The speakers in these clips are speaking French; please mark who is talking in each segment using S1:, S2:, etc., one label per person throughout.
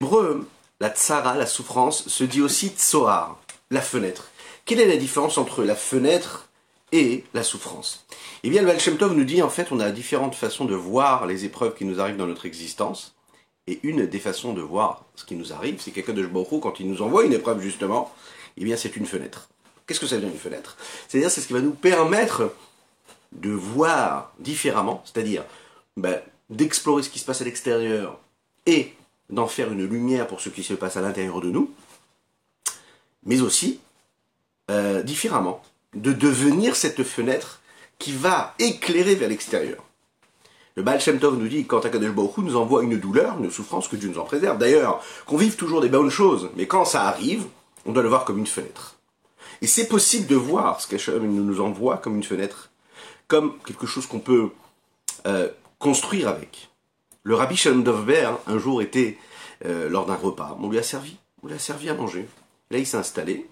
S1: hébreu, la tsara, la souffrance, se dit aussi tsoar, la fenêtre. Quelle est la différence entre la fenêtre et la souffrance? Eh bien, le Baal nous dit en fait, on a différentes façons de voir les épreuves qui nous arrivent dans notre existence. Et une des façons de voir ce qui nous arrive, c'est quelqu'un de Jborou, quand il nous envoie une épreuve justement, eh bien c'est une fenêtre. Qu'est-ce que ça veut dire une fenêtre? C'est-à-dire c'est ce qui va nous permettre de voir différemment, c'est-à-dire ben, d'explorer ce qui se passe à l'extérieur et d'en faire une lumière pour ce qui se passe à l'intérieur de nous, mais aussi euh, différemment, de devenir cette fenêtre qui va éclairer vers l'extérieur. Le Baal Shem Tov nous dit, quand Akadosh Baruch nous envoie une douleur, une souffrance, que Dieu nous en préserve. D'ailleurs, qu'on vive toujours des bonnes choses, mais quand ça arrive, on doit le voir comme une fenêtre. Et c'est possible de voir ce qu'Hachem nous envoie comme une fenêtre, comme quelque chose qu'on peut euh, construire avec. Le Rabbi Shalom un jour, était euh, lors d'un repas. On lui a servi, on lui a servi à manger. Là, il s'est installé,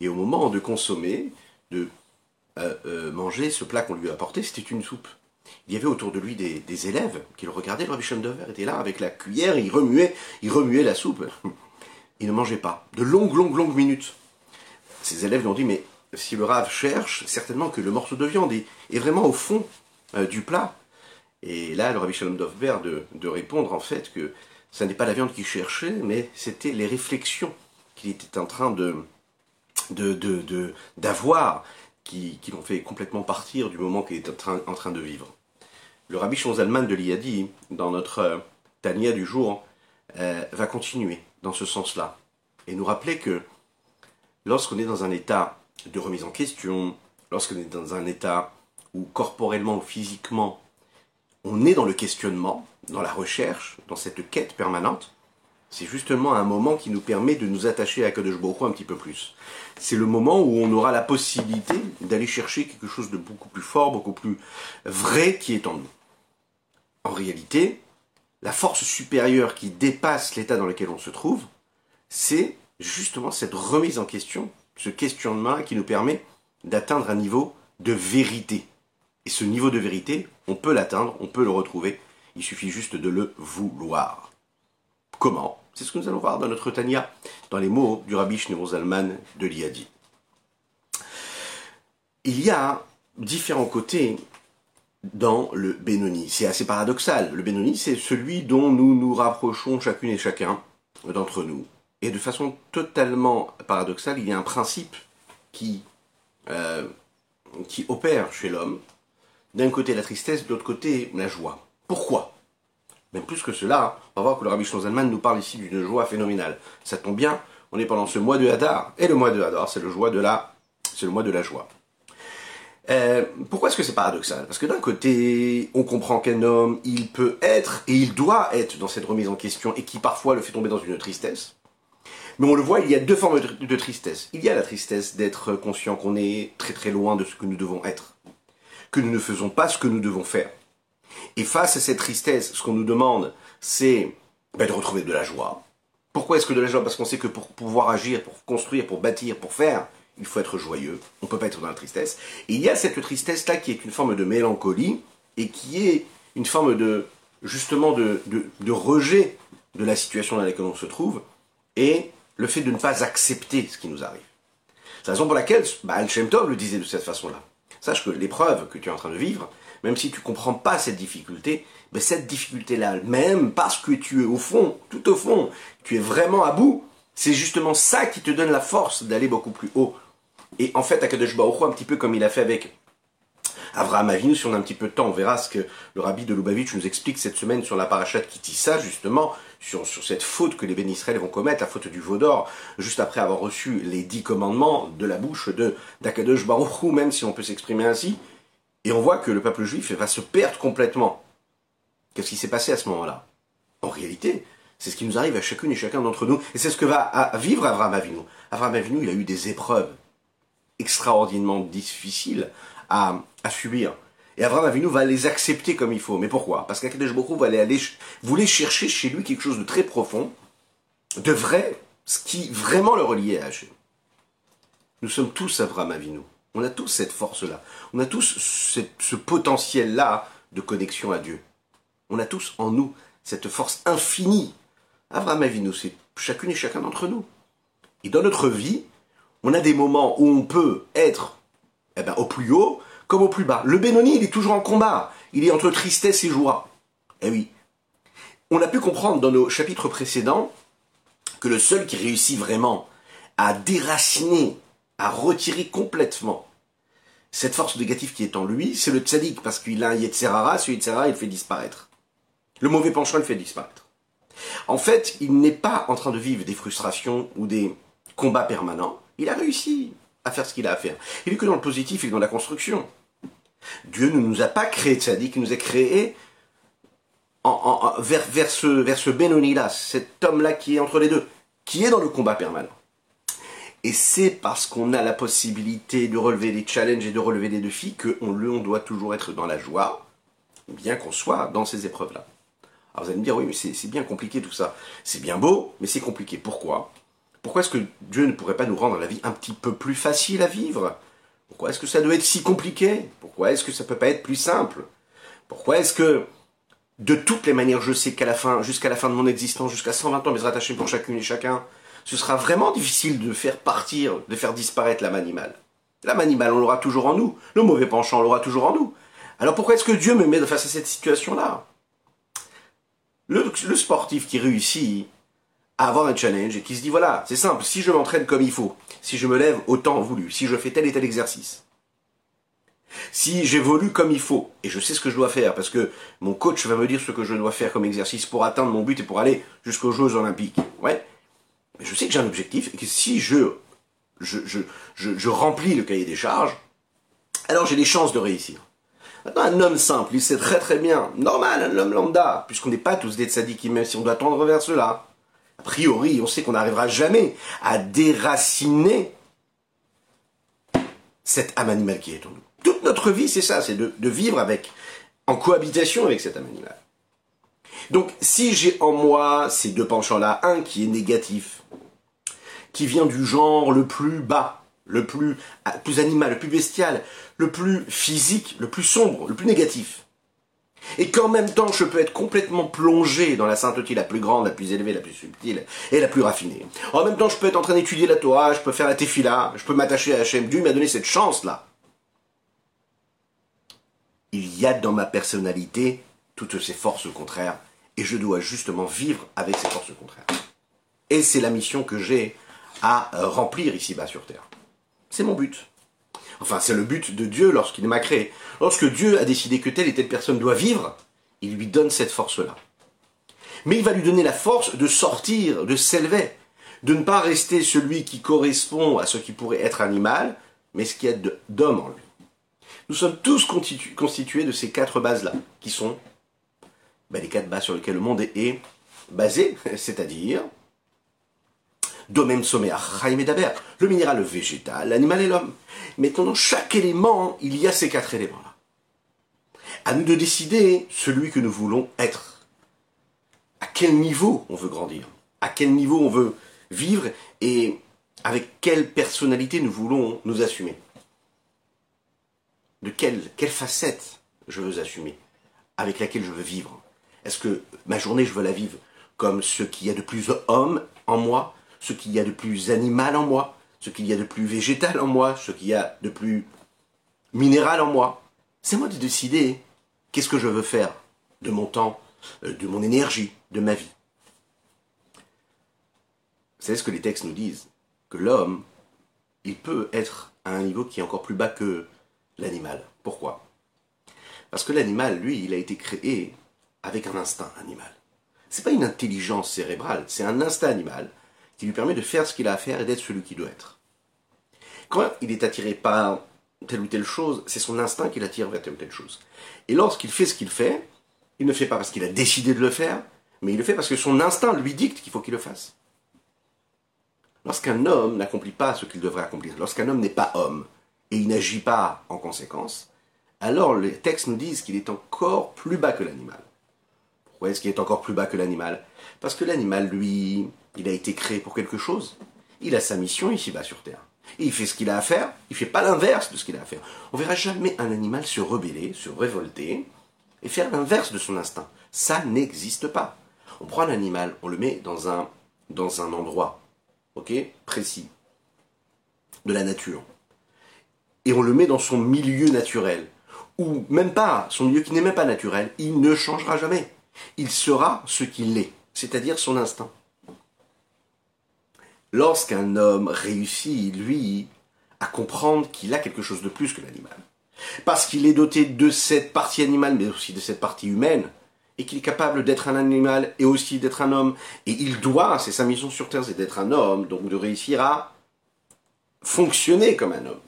S1: et au moment de consommer, de euh, manger ce plat qu'on lui a apporté, c'était une soupe il y avait autour de lui des, élèves qui le regardaient. Le Rabbi Dover était là avec la cuillère, il remuait, il remuait la soupe. Il ne mangeait pas. De longues, longues, longues minutes. Ses élèves lui ont dit, mais si le Rav cherche, certainement que le morceau de viande est, vraiment au fond euh, du plat. Et là, le Rabbi Shalom Dovber de, répondre en fait que ce n'est pas la viande qu'il cherchait, mais c'était les réflexions qu'il était en train de d'avoir qui, l'ont fait complètement partir du moment qu'il est en train, de vivre. Le rabbi Shonzalman de l'Iadi, dans notre euh, Tania du jour, euh, va continuer dans ce sens-là et nous rappeler que lorsqu'on est dans un état de remise en question, lorsqu'on est dans un état où corporellement ou physiquement on est dans le questionnement, dans la recherche, dans cette quête permanente, c'est justement un moment qui nous permet de nous attacher à Kadosh Baruch un petit peu plus. C'est le moment où on aura la possibilité d'aller chercher quelque chose de beaucoup plus fort, beaucoup plus vrai qui est en nous. En réalité, la force supérieure qui dépasse l'état dans lequel on se trouve, c'est justement cette remise en question, ce questionnement qui nous permet d'atteindre un niveau de vérité. Et ce niveau de vérité, on peut l'atteindre, on peut le retrouver, il suffit juste de le vouloir. Comment? C'est ce que nous allons voir dans notre Tania, dans les mots du Rabbi Shneur Zalman de l'Iadi. Il y a différents côtés dans le Benoni. C'est assez paradoxal. Le Benoni, c'est celui dont nous nous rapprochons chacune et chacun d'entre nous. Et de façon totalement paradoxale, il y a un principe qui, euh, qui opère chez l'homme. D'un côté la tristesse, de l'autre côté la joie. Pourquoi? Même plus que cela, on va voir que le Rabbi Zalman nous parle ici d'une joie phénoménale. Ça tombe bien, on est pendant ce mois de Hadar. Et le mois de Hadar, c'est le mois de la joie. Euh, pourquoi est-ce que c'est paradoxal? Parce que d'un côté, on comprend qu'un homme, il peut être et il doit être dans cette remise en question et qui parfois le fait tomber dans une tristesse. Mais on le voit, il y a deux formes de tristesse. Il y a la tristesse d'être conscient qu'on est très très loin de ce que nous devons être, que nous ne faisons pas ce que nous devons faire. Et face à cette tristesse, ce qu'on nous demande, c'est ben, de retrouver de la joie. Pourquoi est-ce que de la joie? Parce qu'on sait que pour pouvoir agir, pour construire, pour bâtir, pour faire, il faut être joyeux. On ne peut pas être dans la tristesse. Et il y a cette tristesse-là qui est une forme de mélancolie et qui est une forme de, justement, de, rejet de la situation dans laquelle on se trouve et le fait de ne pas accepter ce qui nous arrive. C'est la raison pour laquelle Baal Shem Tov le disait de cette façon-là. Sache que l'épreuve que tu es en train de vivre, même si tu ne comprends pas cette difficulté, mais cette difficulté-là, même parce que tu es au fond, tout au fond, tu es vraiment à bout, c'est justement ça qui te donne la force d'aller beaucoup plus haut. Et en fait, Akadosh Baruch un petit peu comme il a fait avec Avraham Avinu, si on a un petit peu de temps, on verra ce que le rabbi de Lubavitch nous explique cette semaine sur la parachat Kitissa, justement, sur, sur cette faute que les bénis vont commettre, la faute du veau d'or, juste après avoir reçu les dix commandements de la bouche de d'Akadosh Baruch même si on peut s'exprimer ainsi. Et on voit que le peuple juif va se perdre complètement. Qu'est-ce qui s'est passé à ce moment-là? En réalité, c'est ce qui nous arrive à chacune et chacun d'entre nous. Et c'est ce que va vivre Avraham Avinu. Avraham Avinu, il a eu des épreuves extraordinairement difficiles à, subir. Et Avraham Avinu va les accepter comme il faut. Mais pourquoi? Parce qu'Akadosh Baruch va aller, voulait chercher chez lui quelque chose de très profond, de vrai, ce qui vraiment le reliait à Hachem. Nous sommes tous Avraham Avinu. On a tous cette force-là. On a tous ce, potentiel-là de connexion à Dieu. On a tous en nous cette force infinie Abraham Avinu, c'est chacune et chacun d'entre nous. Et dans notre vie, on a des moments où on peut être eh ben, au plus haut comme au plus bas. Le Benoni, il est toujours en combat. Il est entre tristesse et joie. Eh oui. On a pu comprendre dans nos chapitres précédents que le seul qui réussit vraiment à déraciner, à retirer complètement cette force négative qui est en lui, c'est le tzaddik, parce qu'il a un Yetzerara, ce Yetzerara, il fait disparaître. Le mauvais penchant, il fait disparaître. En fait, il n'est pas en train de vivre des frustrations ou des combats permanents. Il a réussi à faire ce qu'il a à faire. Il est que dans le positif et dans la construction. Dieu ne nous a pas créé tzaddik, il nous a créé vers, vers ce, vers ce Benoni-là, cet homme-là qui est entre les deux, qui est dans le combat permanent. Et c'est parce qu'on a la possibilité de relever des challenges et de relever des défis qu'on on doit toujours être dans la joie, bien qu'on soit dans ces épreuves-là. Alors vous allez me dire, oui, mais c'est bien compliqué tout ça. C'est bien beau, mais c'est compliqué. Pourquoi? Pourquoi est-ce que Dieu ne pourrait pas nous rendre la vie un petit peu plus facile à vivre? Pourquoi est-ce que ça doit être si compliqué? Pourquoi est-ce que ça peut pas être plus simple? Pourquoi est-ce que de toutes les manières, je sais qu'à la fin, jusqu'à la fin de mon existence, jusqu'à 120 ans, mes rattachés pour chacune et chacun, ce sera vraiment difficile de faire partir, de faire disparaître l'âme animale. L'âme animale, on l'aura toujours en nous. Le mauvais penchant, on l'aura toujours en nous. Alors pourquoi est-ce que Dieu me met face à cette situation-là? Le, sportif qui réussit avoir un challenge et qui se dit voilà, c'est simple, si je m'entraîne comme il faut, si je me lève au temps voulu, si je fais tel et tel exercice, si j'évolue comme il faut, et je sais ce que je dois faire, parce que mon coach va me dire ce que je dois faire comme exercice pour atteindre mon but et pour aller jusqu'aux Jeux Olympiques, ouais, mais je sais que j'ai un objectif et que si je, remplis le cahier des charges, alors j'ai des chances de réussir. Maintenant, un homme simple, il sait très très bien, normal, un homme lambda, puisqu'on n'est pas tous des tzadikim, même si on doit tendre vers cela. A priori, on sait qu'on n'arrivera jamais à déraciner cette âme animale qui est en nous. Toute notre vie, c'est ça, c'est de, vivre avec, en cohabitation avec cette âme animale. Donc, si j'ai en moi ces deux penchants-là, un qui est négatif, qui vient du genre le plus bas, le plus, plus animal, le plus bestial, le plus physique, le plus sombre, le plus négatif. Et qu'en même temps, je peux être complètement plongé dans la sainteté la plus grande, la plus élevée, la plus subtile et la plus raffinée. En même temps, je peux être en train d'étudier la Torah, je peux faire la tefila, je peux m'attacher à Hachem. Dieu m'a donné cette chance-là. Il y a dans ma personnalité toutes ces forces contraires et je dois justement vivre avec ces forces contraires. Et c'est la mission que j'ai à remplir ici-bas sur Terre. C'est mon but. Enfin, c'est le but de Dieu lorsqu'il m'a créé. Lorsque Dieu a décidé que telle et telle personne doit vivre, il lui donne cette force-là. Mais il va lui donner la force de sortir, de s'élever, de ne pas rester celui qui correspond à ce qui pourrait être animal, mais ce qui est d'homme en lui. Nous sommes tous constitués de ces quatre bases-là, qui sont ben, les quatre bases sur lesquelles le monde est basé, c'est-à-dire domaine sommaire, Chaim Daber, le minéral, le végétal, l'animal et l'homme. Maintenant, dans chaque élément, il y a ces quatre éléments-là. À nous de décider celui que nous voulons être. À quel niveau on veut grandir. À quel niveau on veut vivre et avec quelle personnalité nous voulons nous assumer. De quelle, quelle facette je veux assumer. Avec laquelle je veux vivre. Est-ce que ma journée, je veux la vivre comme ce qu'il y a de plus homme en moi, ce qu'il y a de plus animal en moi, ce qu'il y a de plus végétal en moi, ce qu'il y a de plus minéral en moi. C'est moi de décider qu'est-ce que je veux faire de mon temps, euh, de mon énergie, de ma vie? Savez ce que les textes nous disent Que l'homme, il peut être à un niveau qui est encore plus bas que l'animal. Pourquoi? Parce que l'animal, lui, il a été créé avec un instinct animal. C'est pas une intelligence cérébrale, c'est un instinct animal qui lui permet de faire ce qu'il a à faire et d'être celui qu'il doit être. Quand il est attiré par telle ou telle chose, c'est son instinct qui l'attire vers telle ou telle chose. Et lorsqu'il fait ce qu'il fait, il ne fait pas parce qu'il a décidé de le faire, mais il le fait parce que son instinct lui dicte qu'il faut qu'il le fasse. Lorsqu'un homme n'accomplit pas ce qu'il devrait accomplir, lorsqu'un homme n'est pas homme et il n'agit pas en conséquence, alors les textes nous disent qu'il est encore plus bas que l'animal. Pourquoi est-ce qu'il est encore plus bas que l'animal Parce que l'animal, lui, il a été créé pour quelque chose. Il a sa mission ici-bas sur Terre. Et il fait ce qu'il a à faire, il fait pas l'inverse de ce qu'il a à faire. On verra jamais un animal se rebeller, se révolter et faire l'inverse de son instinct. Ça n'existe pas. On prend un animal, on le met dans un, dans un endroit, précis, de la nature. Et on le met dans son milieu naturel. Ou même pas, son milieu qui n'est même pas naturel. Il ne changera jamais. Il sera ce qu'il est, c'est-à-dire son instinct. Lorsqu'un homme réussit, lui, à comprendre qu'il a quelque chose de plus que l'animal, parce qu'il est doté de cette partie animale, mais aussi de cette partie humaine, et qu'il est capable d'être un animal et aussi d'être un homme, et il doit, c'est sa mission sur Terre, c'est d'être un homme, donc de réussir à fonctionner comme un homme,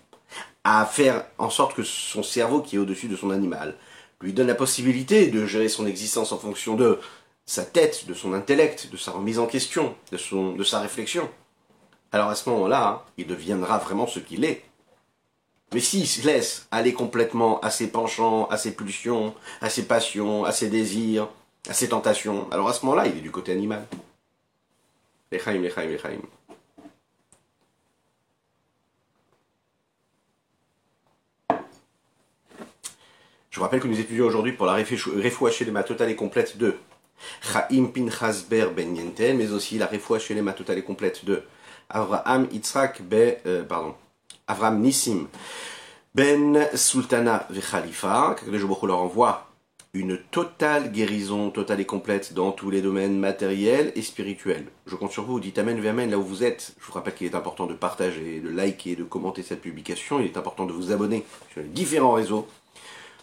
S1: à faire en sorte que son cerveau qui est au-dessus de son animal lui donne la possibilité de gérer son existence en fonction de sa tête, de son intellect, de sa remise en question, de, son, de sa réflexion. Alors à ce moment-là, il deviendra vraiment ce qu'il est. Mais s'il se laisse aller complètement à ses penchants, à ses pulsions, à ses passions, à ses désirs, à ses tentations, alors à ce moment-là, il est du côté animal. Lechaim, lechaim, lechaim. Je vous rappelle que nous étudions aujourd'hui pour la Refoua Shelema totale et complète de Chaim Pinchas Ber Ben Yenten, mais aussi la Refoua Shelema totale et complète de Avraham Yitzhak Be, euh, pardon, Avraham Nissim Ben Sultana Vechalifa, que le leur envoie une totale guérison, totale et complète dans tous les domaines matériels et spirituels. Je compte sur vous, dites Amen, Amen là où vous êtes. Je vous rappelle qu'il est important de partager, de liker, de commenter cette publication. Il est important de vous abonner sur les différents réseaux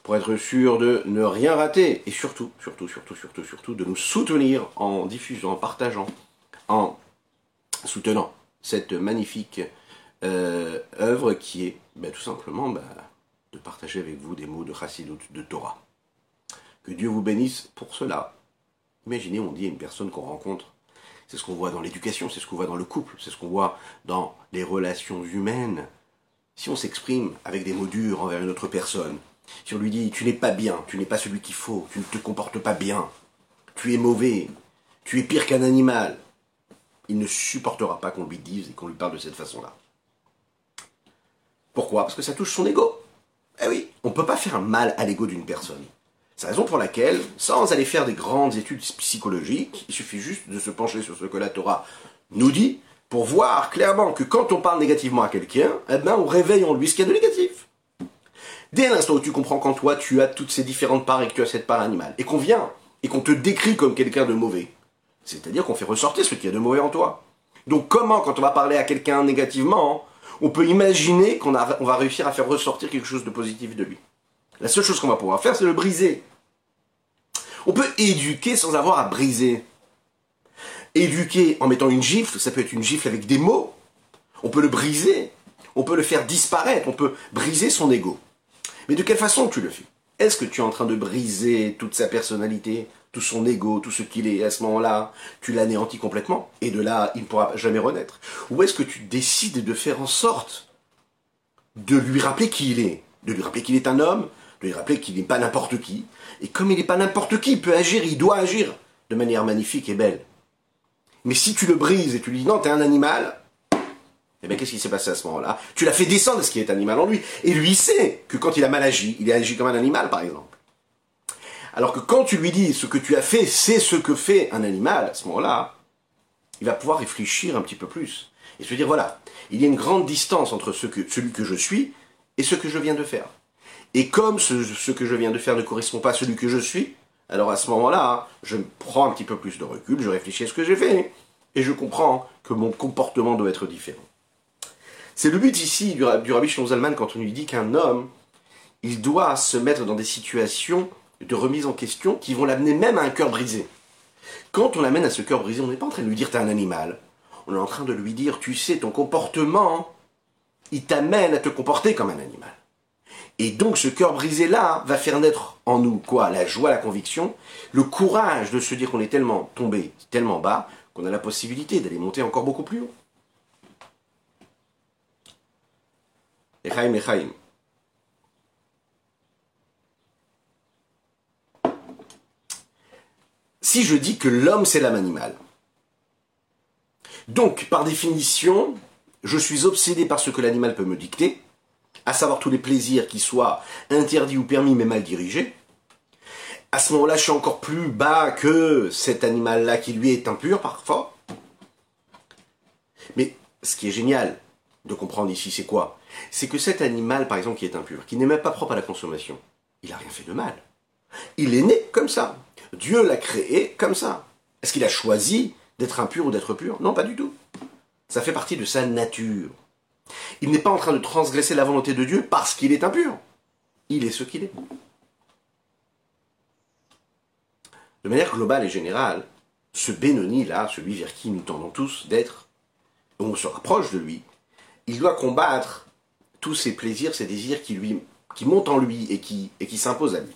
S1: pour être sûr de ne rien rater. Et surtout, surtout, surtout, surtout, surtout, de nous soutenir en diffusant, en partageant, en soutenant cette magnifique euh, œuvre qui est ben, tout simplement ben, de partager avec vous des mots de Chassidut, de Torah. Que Dieu vous bénisse pour cela. Imaginez, on dit à une personne qu'on rencontre, c'est ce qu'on voit dans l'éducation, c'est ce qu'on voit dans le couple, c'est ce qu'on voit dans les relations humaines. Si on s'exprime avec des mots durs envers une autre personne, si on lui dit tu n'es pas bien, tu n'es pas celui qu'il faut, tu ne te comportes pas bien, tu es mauvais, tu es pire qu'un animal, il ne supportera pas qu'on lui dise et qu'on lui parle de cette façon-là. Pourquoi? Parce que ça touche son ego. Eh oui, on ne peut pas faire mal à l'ego d'une personne. C'est la raison pour laquelle, sans aller faire des grandes études psychologiques, il suffit juste de se pencher sur ce que la Torah nous dit pour voir clairement que quand on parle négativement à quelqu'un, eh ben on réveille en lui ce qu'il y a de négatif. Dès l'instant où tu comprends qu'en toi tu as toutes ces différentes parts et que tu as cette part animale, et qu'on vient et qu'on te décrit comme quelqu'un de mauvais, c'est-à-dire qu'on fait ressortir ce qu'il y a de mauvais en toi. Donc comment, quand on va parler à quelqu'un négativement, on peut imaginer qu'on on va réussir à faire ressortir quelque chose de positif de lui? La seule chose qu'on va pouvoir faire, c'est le briser. On peut éduquer sans avoir à briser. Éduquer en mettant une gifle, ça peut être une gifle avec des mots. On peut le briser. On peut le faire disparaître. On peut briser son ego. Mais de quelle façon tu le fais? Est-ce que tu es en train de briser toute sa personnalité, tout son ego, tout ce qu'il est, à ce moment-là, tu l'anéantis complètement, et de là, il ne pourra jamais renaître. Ou est-ce que tu décides de faire en sorte de lui rappeler qui il est, de lui rappeler qu'il est un homme, de lui rappeler qu'il n'est pas n'importe qui, et comme il n'est pas n'importe qui, il peut agir, il doit agir de manière magnifique et belle. Mais si tu le brises et tu lui dis non, t'es un animal, eh bien qu'est-ce qui s'est passé à ce moment-là? Tu l'as fait descendre ce qui est animal en lui. Et lui, sait que quand il a mal agi, il a agi comme un animal, par exemple. Alors que quand tu lui dis ce que tu as fait, c'est ce que fait un animal, à ce moment-là, il va pouvoir réfléchir un petit peu plus. Et se dire, voilà, il y a une grande distance entre celui que je suis et ce que je viens de faire. Et comme ce, que je viens de faire ne correspond pas à celui que je suis, alors à ce moment-là, je prends un petit peu plus de recul, je réfléchis à ce que j'ai fait, et je comprends que mon comportement doit être différent. C'est le but ici du, du Rabbi Shlomo quand on lui dit qu'un homme, il doit se mettre dans des situations de remise en question qui vont l'amener même à un cœur brisé. Quand on l'amène à ce cœur brisé, on n'est pas en train de lui dire t'es un animal. On est en train de lui dire tu sais, ton comportement, il t'amène à te comporter comme un animal. Et donc ce cœur brisé là va faire naître en nous quoi? La joie, la conviction, le courage de se dire qu'on est tellement tombé, tellement bas, qu'on a la possibilité d'aller monter encore beaucoup plus haut. Echaim, Echaim. si je dis que l'homme c'est l'âme animale. Donc, par définition, je suis obsédé par ce que l'animal peut me dicter, à savoir tous les plaisirs qui soient interdits ou permis mais mal dirigés. à ce moment-là, je suis encore plus bas que cet animal-là qui lui est impur parfois. Mais ce qui est génial de comprendre ici, c'est quoi? C'est que cet animal, par exemple, qui est impur, qui n'est même pas propre à la consommation, il n'a rien fait de mal. Il est né comme ça. Dieu l'a créé comme ça. Est-ce qu'il a choisi d'être impur ou d'être pur? Non, pas du tout. Ça fait partie de sa nature. Il n'est pas en train de transgresser la volonté de Dieu parce qu'il est impur. Il est ce qu'il est. De manière globale et générale, ce Bénoni-là, celui vers qui nous tendons tous d'être, on se rapproche de lui, il doit combattre tous ses plaisirs, ses désirs qui, lui, qui montent en lui et qui, et qui s'imposent à lui.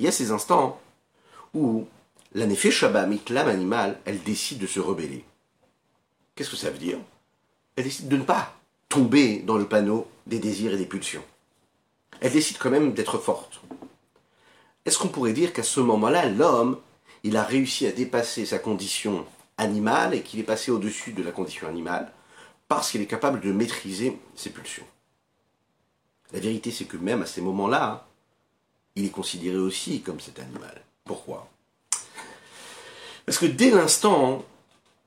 S1: Il y a ces instants où la Shabamit, l'âme animale, elle décide de se rebeller. Qu'est-ce que ça veut dire? Elle décide de ne pas tomber dans le panneau des désirs et des pulsions. Elle décide quand même d'être forte. Est-ce qu'on pourrait dire qu'à ce moment-là, l'homme, il a réussi à dépasser sa condition animale et qu'il est passé au-dessus de la condition animale parce qu'il est capable de maîtriser ses pulsions? La vérité, c'est que même à ces moments-là, il est considéré aussi comme cet animal. Pourquoi? Parce que dès l'instant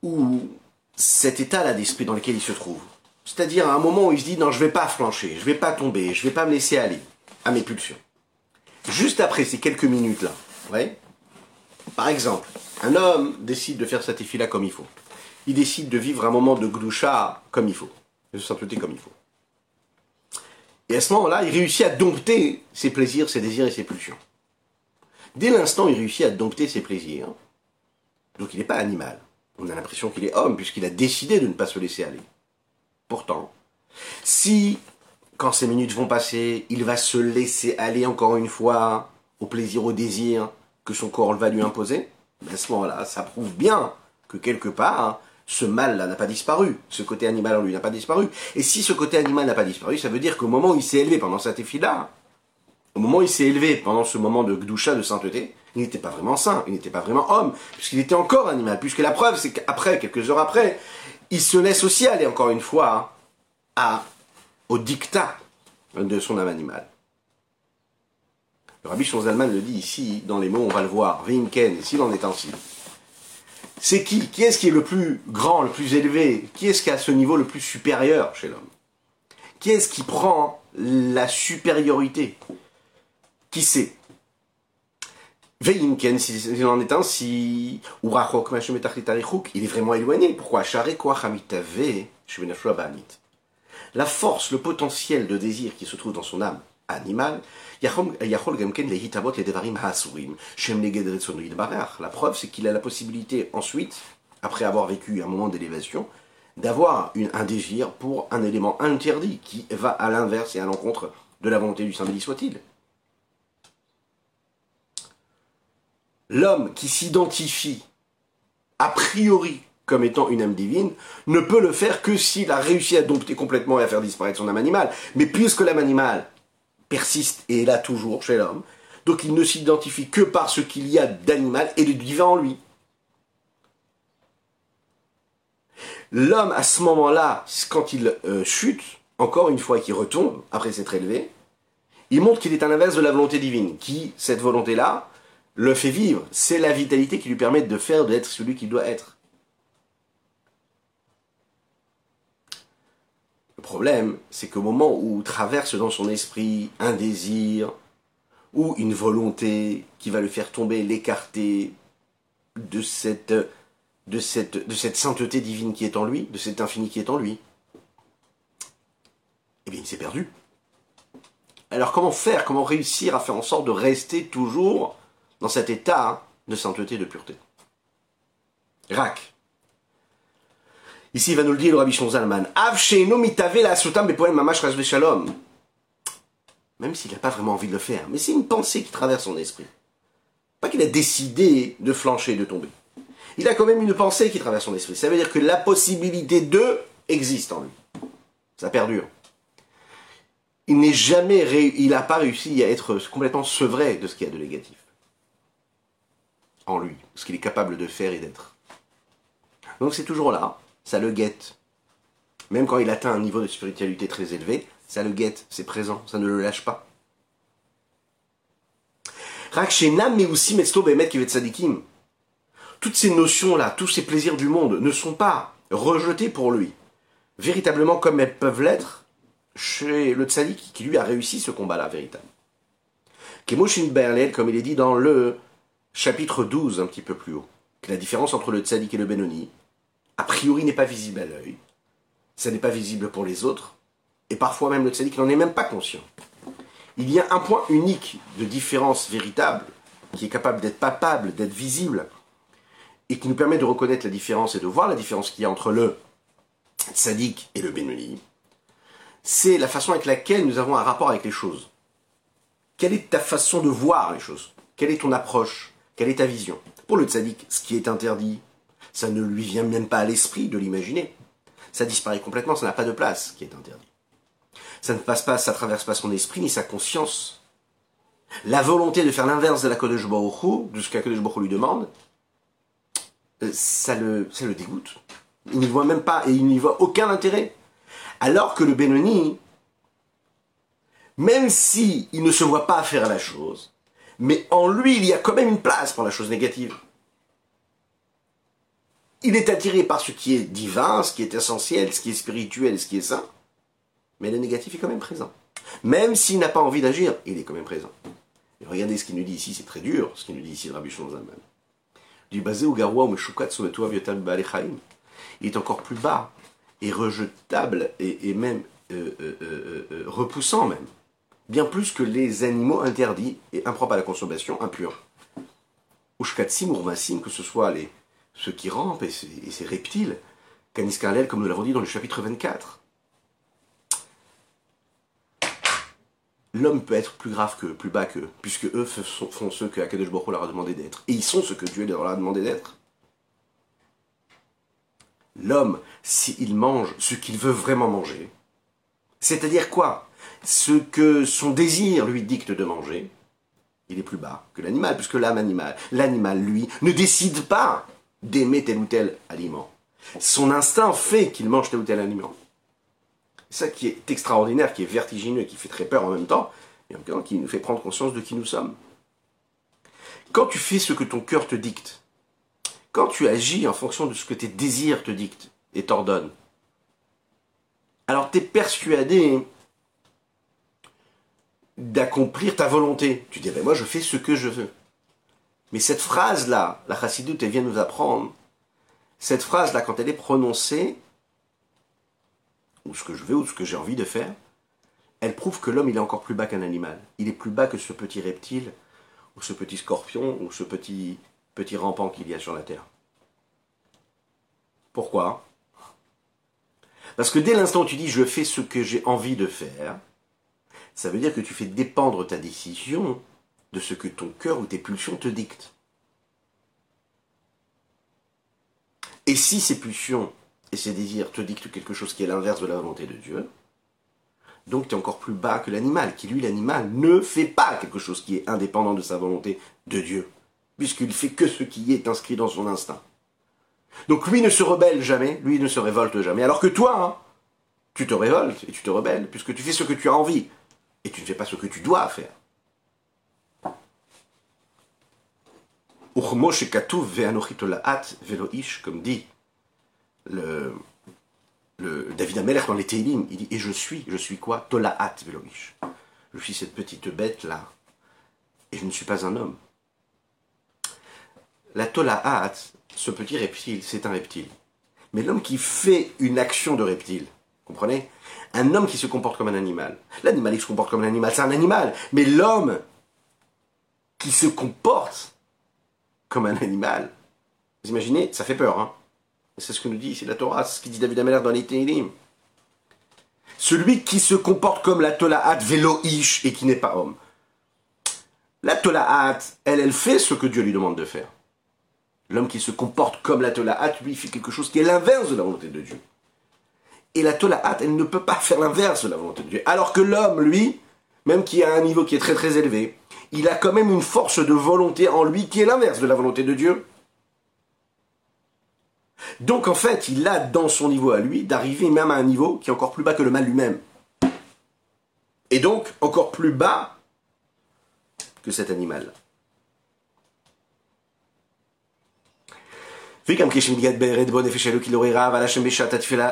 S1: où cet état-là d'esprit dans lequel il se trouve, c'est-à-dire à un moment où il se dit non, je ne vais pas flancher, je ne vais pas tomber, je ne vais pas me laisser aller à mes pulsions. Juste après ces quelques minutes-là, par exemple, un homme décide de faire sa tefila comme il faut. Il décide de vivre un moment de gloucha comme il faut, de sainteté comme il faut. Et à ce moment-là, il réussit à dompter ses plaisirs, ses désirs et ses pulsions. Dès l'instant il réussit à dompter ses plaisirs, donc il n'est pas animal. On a l'impression qu'il est homme, puisqu'il a décidé de ne pas se laisser aller. Pourtant, si, quand ces minutes vont passer, il va se laisser aller encore une fois au plaisir, au désir que son corps va lui imposer, ben à ce moment-là, ça prouve bien que quelque part, ce mal-là n'a pas disparu, ce côté animal en lui n'a pas disparu. Et si ce côté animal n'a pas disparu, ça veut dire qu'au moment où il s'est élevé pendant cette effie-là, au moment où il s'est élevé pendant ce moment de gdoucha, de sainteté, il n'était pas vraiment saint, il n'était pas vraiment homme, puisqu'il était encore animal. Puisque la preuve, c'est qu'après, quelques heures après, il se laisse aussi aller encore une fois à, au dictat de son âme animale. Le rabbi Shonzalman le dit ici, dans les mots, on va le voir, Vimken, s'il en est ainsi. C'est qui Qui est-ce qui est le plus grand, le plus élevé? Qui est-ce qui a ce niveau le plus supérieur chez l'homme? Qui est-ce qui prend la supériorité? Qui c'est Veimken, s'il en est ainsi, ou il est vraiment éloigné. Pourquoi? La force, le potentiel de désir qui se trouve dans son âme animale, la preuve, c'est qu'il a la possibilité ensuite, après avoir vécu un moment d'élévation, d'avoir un désir pour un élément interdit qui va à l'inverse et à l'encontre de la volonté du Saint béni soit-il. l'homme qui s'identifie a priori comme étant une âme divine, ne peut le faire que s'il a réussi à dompter complètement et à faire disparaître son âme animale. Mais puisque l'âme animale persiste et est là toujours chez l'homme, donc il ne s'identifie que par ce qu'il y a d'animal et de divin en lui. L'homme, à ce moment-là, quand il euh, chute, encore une fois qu'il retombe, après s'être élevé, il montre qu'il est à l'inverse de la volonté divine, qui, cette volonté-là, le fait vivre. C'est la vitalité qui lui permet de faire, d'être celui qu'il doit être. Problème, c'est qu'au moment où traverse dans son esprit un désir ou une volonté qui va le faire tomber, l'écarter de cette, de, cette, sainteté divine qui est en lui, de cet infini qui est en lui, eh bien, il s'est perdu. Alors comment faire, comment réussir à faire en sorte de rester toujours dans cet état de sainteté, de pureté? Rak. Ici, il va nous le dire le Rabbi Shonzalman. Même s'il n'a pas vraiment envie de le faire, mais c'est une pensée qui traverse son esprit. Pas qu'il a décidé de flancher, de tomber. Il a quand même une pensée qui traverse son esprit. Ça veut dire que la possibilité de existe en lui. Ça perdure. Il n'est jamais, il n'a pas réussi à être complètement sevré de ce qu'il y a de négatif en lui, ce qu'il est capable de faire et d'être. Donc c'est toujours là, ça le guette. Même quand il atteint un niveau de spiritualité très élevé, ça le guette, c'est présent, ça ne le lâche pas. Rakshenam mais aussi Mesto Behemet Kivet Sadikim. Toutes ces notions-là, tous ces plaisirs du monde ne sont pas rejetés pour lui, véritablement comme elles peuvent l'être chez le tzaddik qui lui a réussi ce combat-là, véritable. Kemoshin Berlel, comme il est dit dans le chapitre 12, un petit peu plus haut, que la différence entre le tzaddik et le Benoni, a priori n'est pas visible à l'œil, ça n'est pas visible pour les autres, et parfois même le tzaddik n'en est même pas conscient. Il y a un point unique de différence véritable, qui est capable d'être palpable, d'être visible, et qui nous permet de reconnaître la différence et de voir la différence qu'il y a entre le tzaddik et le Benoni, c'est la façon avec laquelle nous avons un rapport avec les choses. Quelle est ta façon de voir les choses? Quelle est ton approche? Quelle est ta vision? Pour le tzaddik, ce qui est interdit, ça ne lui vient même pas à l'esprit de l'imaginer. Ça disparaît complètement, ça n'a pas de place qui est interdit. Ça ne passe pas, ça traverse pas son esprit ni sa conscience. La volonté de faire l'inverse de la Kodesh Baruch de ce qu'un Kodesh Baruch lui demande, euh, ça le, ça le dégoûte. Il n'y voit même pas, et il n'y voit aucun intérêt. Alors que le Benoni, même si ne se voit pas faire la chose, mais en lui, il y a quand même une place pour la chose négative. Il est attiré par ce qui est divin, ce qui est essentiel, ce qui est spirituel, ce qui est saint, mais le négatif est quand même présent. Même s'il n'a pas envie d'agir, il est quand même présent. Regardez ce qu'il nous dit ici, c'est très dur, ce qu'il nous dit ici, Rabbi Shlomo Du basé au garoua ou il est encore plus bas et rejetable et, même euh, euh, euh, repoussant même. Bien plus que les animaux interdits et impropres à la consommation, impurs. Ushkatsim ou que ce soit les, ceux qui rampent et ces, reptiles, Canis comme nous l'avons dit dans le chapitre 24. L'homme peut être plus grave qu'eux, plus bas qu'eux, puisque eux font ce que Akadosh Baruch leur a demandé d'être. Et ils sont ce que Dieu leur a demandé d'être. L'homme, s'il mange ce qu'il veut vraiment manger, c'est-à-dire quoi? Ce que son désir lui dicte de manger, il est plus bas que l'animal, puisque l'âme animale, l'animal, lui, ne décide pas d'aimer tel ou tel aliment. Son instinct fait qu'il mange tel ou tel aliment. C'est ça qui est extraordinaire, qui est vertigineux, qui fait très peur en même temps, et en même temps qui nous fait prendre conscience de qui nous sommes. Quand tu fais ce que ton cœur te dicte, quand tu agis en fonction de ce que tes désirs te dictent et t'ordonnent, alors tu es persuadé d'accomplir ta volonté. Tu dirais, moi je fais ce que je veux. Mais cette phrase-là, la chassidoute, elle vient nous apprendre, cette phrase-là, quand elle est prononcée, ou ce que je veux, ou ce que j'ai envie de faire, elle prouve que l'homme, il est encore plus bas qu'un animal. Il est plus bas que ce petit reptile, ou ce petit scorpion, ou ce petit, petit rampant qu'il y a sur la terre. Pourquoi? Parce que dès l'instant où tu dis je fais ce que j'ai envie de faire, ça veut dire que tu fais dépendre ta décision de ce que ton cœur ou tes pulsions te dictent. Et si ces pulsions et ces désirs te dictent quelque chose qui est l'inverse de la volonté de Dieu, donc tu es encore plus bas que l'animal, qui lui, l'animal, ne fait pas quelque chose qui est indépendant de sa volonté de Dieu, puisqu'il fait que ce qui est inscrit dans son instinct. Donc lui ne se rebelle jamais, lui ne se révolte jamais, alors que toi, hein, tu te révoltes et tu te rebelles, puisque tu fais ce que tu as envie, et tu ne fais pas ce que tu dois faire. Comme dit le, David Ameller dans les Teilim, il dit Et je suis, je suis quoi? Tolaat Veloish. Je suis cette petite bête là, et je ne suis pas un homme. La Tolaat, ce petit reptile, c'est un reptile. Mais l'homme qui fait une action de reptile, comprenez? Un homme qui se comporte comme un animal. L'animal, il se comporte comme un animal, c'est un animal. Mais l'homme qui se comporte comme un animal. Vous imaginez Ça fait peur, hein C'est ce que nous dit la Torah, c'est ce qui dit David Ameller dans les Tehillim. Celui qui se comporte comme la Tolaat Veloish et qui n'est pas homme. La Tolaat, elle, elle fait ce que Dieu lui demande de faire. L'homme qui se comporte comme la Tolaat, lui, fait quelque chose qui est l'inverse de la volonté de Dieu. Et la Tolaat, elle ne peut pas faire l'inverse de la volonté de Dieu. Alors que l'homme, lui, même qui a un niveau qui est très très élevé, il a quand même une force de volonté en lui qui est l'inverse de la volonté de Dieu. Donc en fait, il a dans son niveau à lui d'arriver même à un niveau qui est encore plus bas que le mal lui-même. Et donc encore plus bas que cet animal.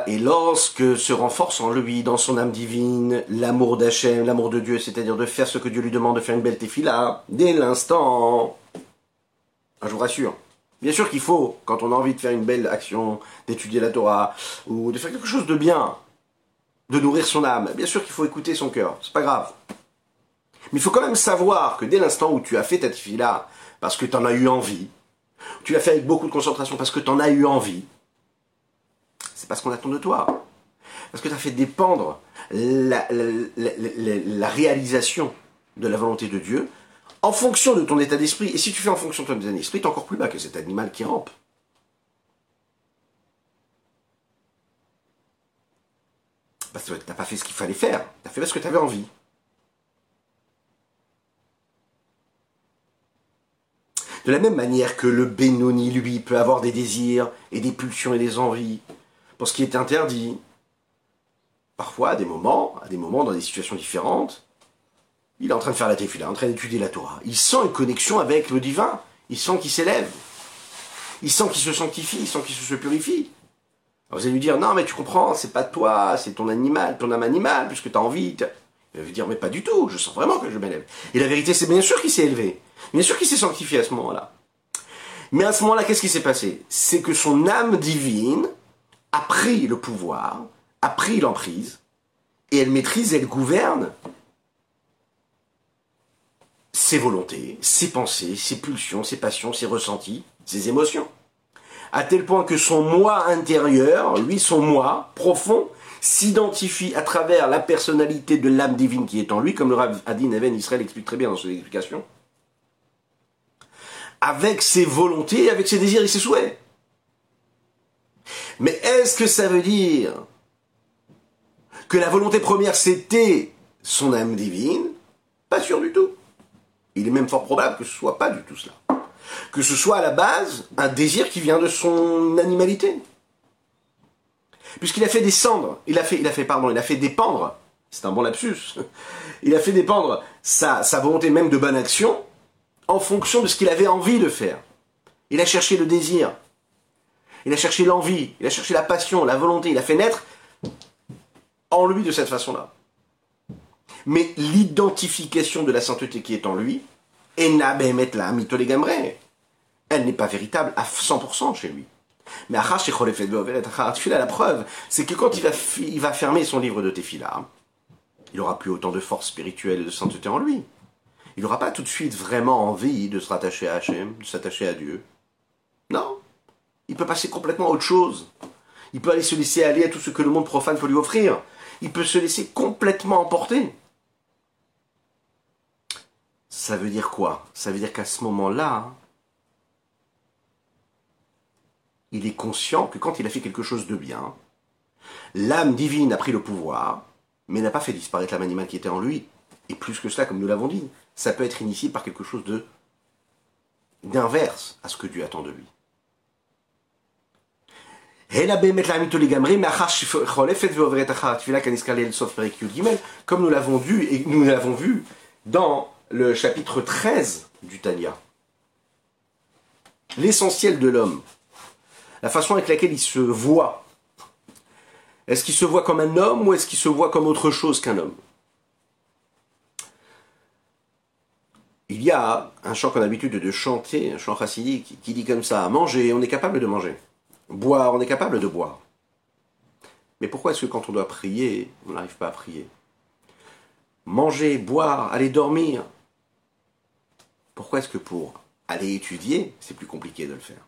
S1: Et lorsque se renforce en lui, dans son âme divine, l'amour d'Hachem, l'amour de Dieu, c'est-à-dire de faire ce que Dieu lui demande, de faire une belle tefila, dès l'instant, ah, je vous rassure, bien sûr qu'il faut, quand on a envie de faire une belle action, d'étudier la Torah, ou de faire quelque chose de bien, de nourrir son âme, bien sûr qu'il faut écouter son cœur, c'est pas grave. Mais il faut quand même savoir que dès l'instant où tu as fait ta tefila, parce que tu en as eu envie, tu l'as fait avec beaucoup de concentration parce que tu en as eu envie, c'est parce qu'on attend de toi. Parce que tu as fait dépendre la, réalisation de la volonté de Dieu en fonction de ton état d'esprit. Et si tu fais en fonction de ton état d'esprit, tu es encore plus bas que cet animal qui rampe. Parce que tu n'as pas fait ce qu'il fallait faire. Tu as fait parce que tu avais envie. De la même manière que le Benoni, lui, peut avoir des désirs et des pulsions et des envies pour ce qui est interdit. Parfois, à des moments, à des moments, dans des situations différentes, il est en train de faire la tefila, en train d'étudier la Torah. Il sent une connexion avec le divin. Il sent qu'il s'élève. Il sent qu'il se sanctifie, il sent qu'il se purifie. vous allez lui dire, non, mais tu comprends, c'est pas toi, c'est ton animal, ton âme animale, puisque tu as envie. Il va lui dire, mais pas du tout, je sens vraiment que je m'élève. Et la vérité, c'est bien sûr qu'il s'est élevé. Bien sûr qu'il s'est sanctifié à ce moment-là. Mais à ce moment-là, qu'est-ce qui s'est passé? C'est que son âme divine a pris le pouvoir, a pris l'emprise, et elle maîtrise, elle gouverne ses volontés, ses pensées, ses pulsions, ses passions, ses ressentis, ses émotions. À tel point que son moi intérieur, lui, son moi profond, s'identifie à travers la personnalité de l'âme divine qui est en lui, comme le Rav Adin Even Israël explique très bien dans son explication avec ses volontés, avec ses désirs et ses souhaits. Mais est-ce que ça veut dire que la volonté première c'était son âme divine? Pas sûr du tout. Il est même fort probable que ce soit pas du tout cela. Que ce soit à la base un désir qui vient de son animalité. Puisqu'il a fait descendre, il a fait, il a fait, pardon, il a fait dépendre, c'est un bon lapsus, il a fait dépendre sa, sa volonté même de bonne action en fonction de ce qu'il avait envie de faire. Il a cherché le désir, il a cherché l'envie, il a cherché la passion, la volonté, il a fait naître en lui de cette façon-là. Mais l'identification de la sainteté qui est en lui, elle n'est pas véritable à 100% chez lui. Mais la preuve, c'est que quand il va, fermer son livre de Tefila, il aura plus autant de force spirituelle et de sainteté en lui il n'aura pas tout de suite vraiment envie de se rattacher à Hachem, de s'attacher à Dieu. Non. Il peut passer complètement à autre chose. Il peut aller se laisser aller à tout ce que le monde profane peut lui offrir. Il peut se laisser complètement emporter. Ça veut dire quoi? Ça veut dire qu'à ce moment-là, il est conscient que quand il a fait quelque chose de bien, l'âme divine a pris le pouvoir, mais n'a pas fait disparaître l'âme animale qui était en lui. Et plus que cela, comme nous l'avons dit, ça peut être initié par quelque chose de d'inverse à ce que Dieu attend de lui. Comme nous l'avons vu et nous l'avons vu dans le chapitre 13 du Tanya. L'essentiel de l'homme, la façon avec laquelle il se voit. Est-ce qu'il se voit comme un homme ou est-ce qu'il se voit comme autre chose qu'un homme? Il y a un chant qu'on a l'habitude de chanter, un chant chassidique, qui dit comme ça, manger, on est capable de manger. Boire, on est capable de boire. Mais pourquoi est-ce que quand on doit prier, on n'arrive pas à prier? Manger, boire, aller dormir. Pourquoi est-ce que pour aller étudier, c'est plus compliqué de le faire?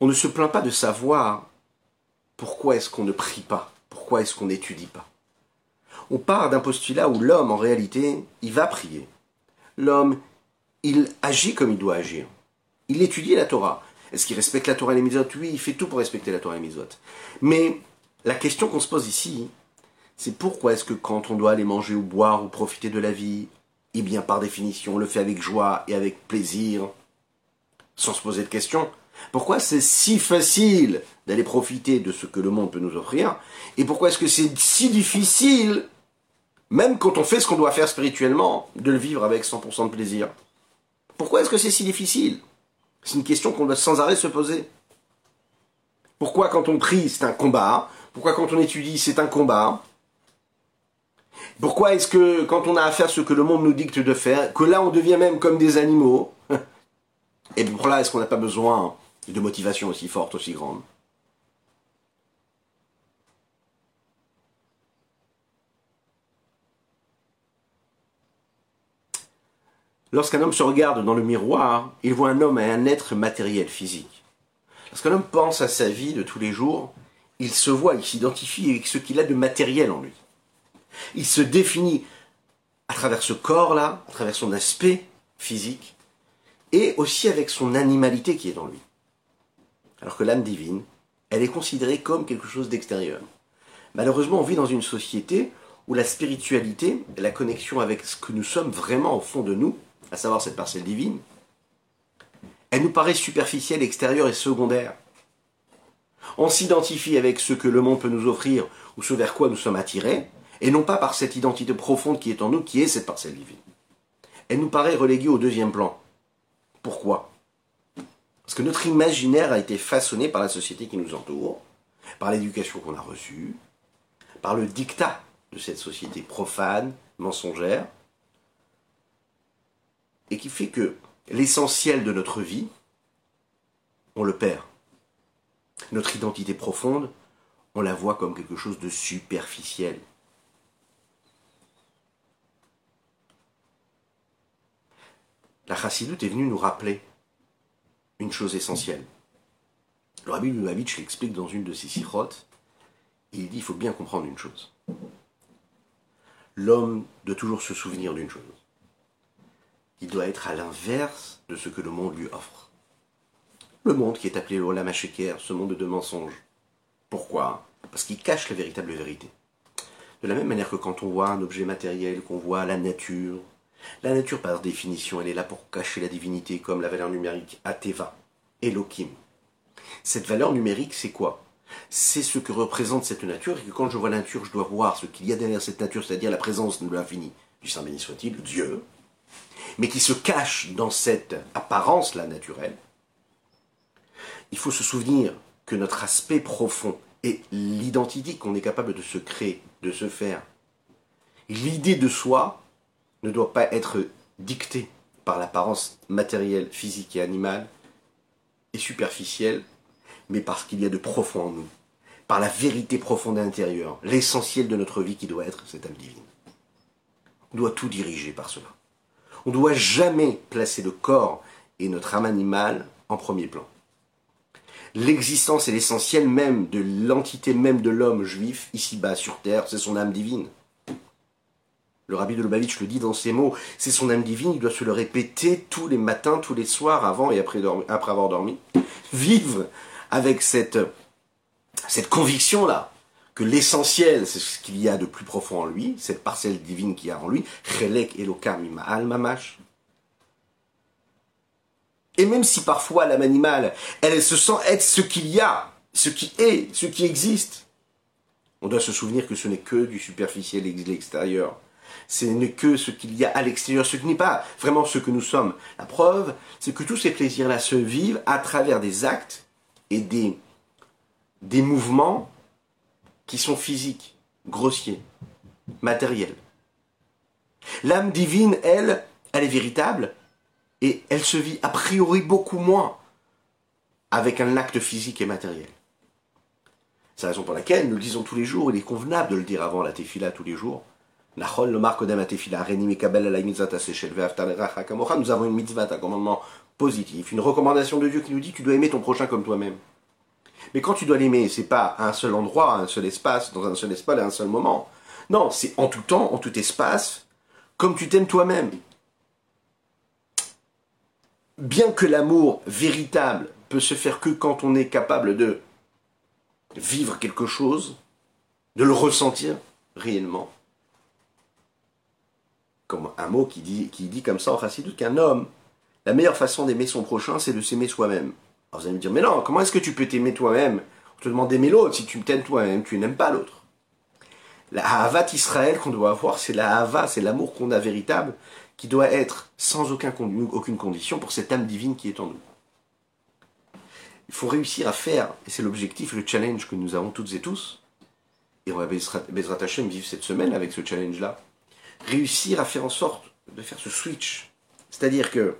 S1: On ne se plaint pas de savoir pourquoi est-ce qu'on ne prie pas, pourquoi est-ce qu'on n'étudie pas. On part d'un postulat où l'homme, en réalité, il va prier. L'homme, il agit comme il doit agir. Il étudie la Torah. Est-ce qu'il respecte la Torah et les mitzvot? Oui, il fait tout pour respecter la Torah et les mitzvot. Mais la question qu'on se pose ici, c'est pourquoi est-ce que quand on doit aller manger ou boire ou profiter de la vie, eh bien par définition on le fait avec joie et avec plaisir, sans se poser de questions? Pourquoi c'est si facile d'aller profiter de ce que le monde peut nous offrir? Et pourquoi est-ce que c'est si difficile même quand on fait ce qu'on doit faire spirituellement, de le vivre avec 100% de plaisir. Pourquoi est-ce que c'est si difficile? C'est une question qu'on doit sans arrêt se poser. Pourquoi quand on prie, c'est un combat? Pourquoi quand on étudie, c'est un combat? Pourquoi est-ce que quand on a à faire ce que le monde nous dicte de faire, que là on devient même comme des animaux? Et pourquoi là, est-ce qu'on n'a pas besoin de motivation aussi forte, aussi grande? Lorsqu'un homme se regarde dans le miroir, il voit un homme et un être matériel, physique. Lorsqu'un homme pense à sa vie de tous les jours, il se voit, il s'identifie avec ce qu'il a de matériel en lui. Il se définit à travers ce corps-là, à travers son aspect physique, et aussi avec son animalité qui est en lui. Alors que l'âme divine, elle est considérée comme quelque chose d'extérieur. Malheureusement, on vit dans une société où la spiritualité, la connexion avec ce que nous sommes vraiment au fond de nous, à savoir cette parcelle divine, elle nous paraît superficielle, extérieure et secondaire. On s'identifie avec ce que le monde peut nous offrir ou ce vers quoi nous sommes attirés, et non pas par cette identité profonde qui est en nous, qui est cette parcelle divine. Elle nous paraît reléguée au deuxième plan. Pourquoi? Parce que notre imaginaire a été façonné par la société qui nous entoure, par l'éducation qu'on a reçue, par le dictat de cette société profane, mensongère, et qui fait que l'essentiel de notre vie, on le perd. Notre identité profonde, on la voit comme quelque chose de superficiel. La chassidoute est venue nous rappeler une chose essentielle. Le rabbi Lubavitch l'explique dans une de ses sirotes. Il dit il faut bien comprendre une chose. L'homme doit toujours se souvenir d'une chose. Il doit être à l'inverse de ce que le monde lui offre. Le monde qui est appelé l'Olam ce monde de mensonges. Pourquoi? Parce qu'il cache la véritable vérité. De la même manière que quand on voit un objet matériel, qu'on voit la nature, la nature, par définition, elle est là pour cacher la divinité, comme la valeur numérique Ateva, Elohim. Cette valeur numérique, c'est quoi? C'est ce que représente cette nature, et que quand je vois la nature, je dois voir ce qu'il y a derrière cette nature, c'est-à-dire la présence de l'infini, du Saint béni soit-il, Dieu, mais qui se cache dans cette apparence-là naturelle. Il faut se souvenir que notre aspect profond est l'identité qu'on est capable de se créer, de se faire. L'idée de soi, ne doit pas être dicté par l'apparence matérielle, physique et animale et superficielle, mais parce qu'il y a de profond en nous, par la vérité profonde intérieure, l'essentiel de notre vie qui doit être cette âme divine. On doit tout diriger par cela. On ne doit jamais placer le corps et notre âme animale en premier plan. L'existence et l'essentiel même de l'entité même de l'homme juif, ici-bas sur terre, c'est son âme divine. Le rabbi de Lubavitch le dit dans ses mots, c'est son âme divine, il doit se le répéter tous les matins, tous les soirs, avant et après, avoir dormi. Vivre avec cette, cette conviction-là, que l'essentiel, c'est ce qu'il y a de plus profond en lui, cette parcelle divine qu'il y a en lui, Chelek Elokam Ima'al Mamash. Et même si parfois l'âme animale, elle se sent être ce qu'il y a, ce qui est, ce qui existe, on doit se souvenir que ce n'est que du superficiel et de l'extérieur ce n'est que ce qu'il y a à l'extérieur, ce qui n'est pas vraiment ce que nous sommes. La preuve, c'est que tous ces plaisirs-là se vivent à travers des actes et des, des mouvements qui sont physiques, grossiers, matériels. L'âme divine, elle, elle est véritable et elle se vit a priori beaucoup moins avec un acte physique et matériel. C'est la raison pour laquelle nous le disons tous les jours, il est convenable de le dire avant la tefila tous les jours, nous avons une mitzvah, un commandement positif, une recommandation de Dieu qui nous dit tu dois aimer ton prochain comme toi-même. Mais quand tu dois l'aimer, c'est pas à un seul endroit, à un seul espace, dans un seul espace, à un seul moment. Non, c'est en tout temps, en tout espace, comme tu t'aimes toi-même. Bien que l'amour véritable peut se faire que quand on est capable de vivre quelque chose, de le ressentir réellement, comme un mot qui dit, comme ça en chassidoute qu'un homme, la meilleure façon d'aimer son prochain, c'est de s'aimer soi-même. Alors vous allez me dire, mais non, comment est-ce que tu peux t'aimer toi-même? On te demande d'aimer l'autre. Si tu t'aimes toi-même, tu n'aimes pas l'autre. La Havat Israël qu'on doit avoir, c'est la Hava, c'est l'amour qu'on a véritable, qui doit être sans aucun, aucune condition pour cette âme divine qui est en nous. il faut réussir à faire, et c'est l'objectif, le challenge que nous avons toutes et tous, et on va Bezrat Hashem vivre cette semaine avec ce challenge-là, réussir à faire en sorte de faire ce switch. C'est-à-dire que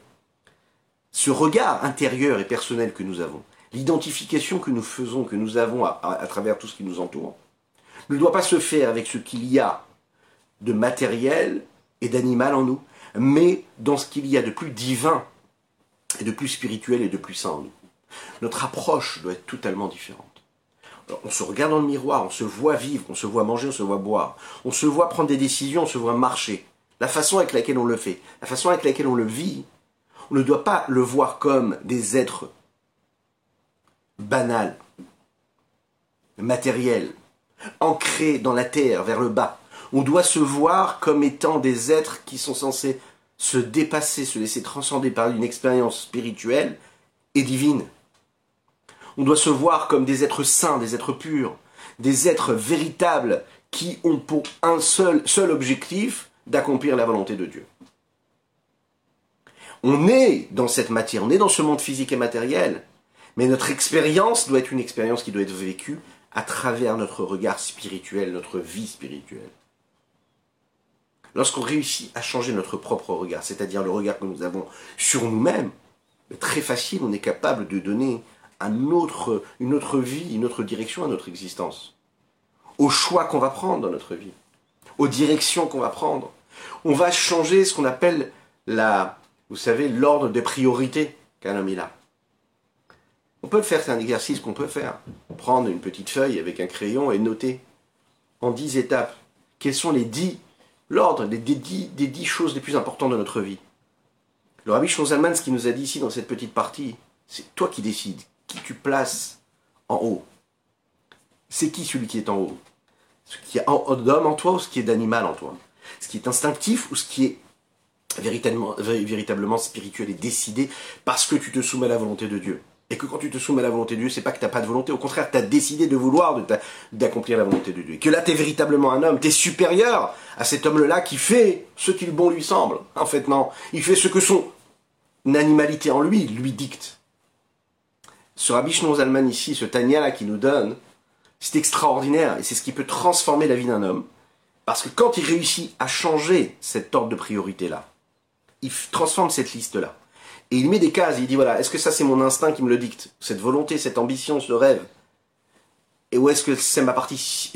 S1: ce regard intérieur et personnel que nous avons, l'identification que nous faisons, que nous avons à, travers tout ce qui nous entoure, ne doit pas se faire avec ce qu'il y a de matériel et d'animal en nous, mais dans ce qu'il y a de plus divin et de plus spirituel et de plus saint en nous. Notre approche doit être totalement différente. on se regarde dans le miroir, on se voit vivre, on se voit manger, on se voit boire, on se voit prendre des décisions, on se voit marcher. La façon avec laquelle on le fait, la façon avec laquelle on le vit, on ne doit pas le voir comme des êtres banals, matériels, ancrés dans la terre, vers le bas. On doit se voir comme étant des êtres qui sont censés se dépasser, se laisser transcender par une expérience spirituelle et divine. On doit se voir comme des êtres saints, des êtres purs, des êtres véritables qui ont pour un seul, seul objectif d'accomplir la volonté de Dieu. On est dans cette matière, on est dans ce monde physique et matériel, mais notre expérience doit être une expérience qui doit être vécue à travers notre regard spirituel, notre vie spirituelle. Lorsqu'on réussit à changer notre propre regard, c'est-à-dire le regard que nous avons sur nous-mêmes, très facile, on est capable de donner un autre, une autre vie, une autre direction à notre existence. Aux choix qu'on va prendre dans notre vie, aux directions qu'on va prendre. On va changer ce qu'on appelle la, vous savez, l'ordre des priorités qu'un homme a. On peut le faire, c'est un exercice qu'on peut faire. Prendre une petite feuille avec un crayon et noter en dix étapes quels sont les dix, l'ordre des, dix, des dix choses les plus importantes de notre vie. Le rabbi Shonzalman, ce qu'il nous a dit ici dans cette petite partie, c'est toi qui décides qui tu places en haut. C'est qui celui qui est en haut? Ce qui est d'homme en toi ou ce qui est d'animal en toi? Ce qui est instinctif ou ce qui est véritablement, spirituel et décidé parce que tu te soumets à la volonté de Dieu. Et que quand tu te soumets à la volonté de Dieu, c'est pas que tu n'as pas de volonté, au contraire, tu as décidé de vouloir d'accomplir la volonté de Dieu. Et que là, tu es véritablement un homme, tu es supérieur à cet homme-là qui fait ce qu'il bon lui semble. En fait, non. Il fait ce que son animalité en lui lui dicte. Ce Rabbi Zalman ici, ce Tanya-là qui nous donne, c'est extraordinaire et c'est ce qui peut transformer la vie d'un homme. Parce que quand il réussit à changer cet ordre de priorité-là, il transforme cette liste-là. Et il met des cases, il dit voilà, est-ce que ça c'est mon instinct qui me le dicte? Cette volonté, cette ambition, ce rêve? Et ou est-ce que c'est ma partie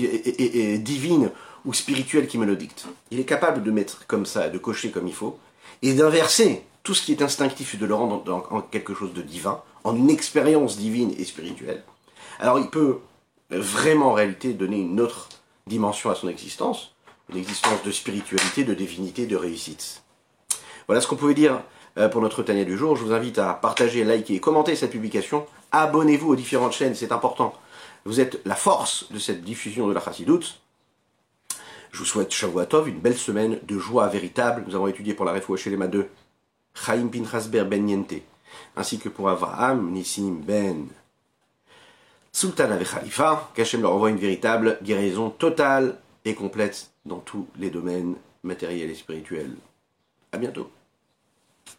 S1: divine ou spirituelle qui me le dicte? Il est capable de mettre comme ça, de cocher comme il faut, et d'inverser tout ce qui est instinctif et de le rendre en, quelque chose de divin, en une expérience divine et spirituelle. Alors il peut vraiment en réalité donner une autre dimension à son existence, une existence de spiritualité, de divinité, de réussite. Voilà ce qu'on pouvait dire euh, pour notre Tania du jour. Je vous invite à partager, liker et commenter cette publication. Abonnez-vous aux différentes chaînes, c'est important. Vous êtes la force de cette diffusion de la Chassidoute. Je vous souhaite Shavuatov, une belle semaine de joie véritable. Nous avons étudié pour la Refoua les 2 Chaim Pinchas Ber Ben Niente, ainsi que pour Avraham Nissim Ben Sultan avec Khalifa, qu'Hachem leur envoie une véritable guérison totale et complète dans tous les domaines matériels et spirituels. À bientôt.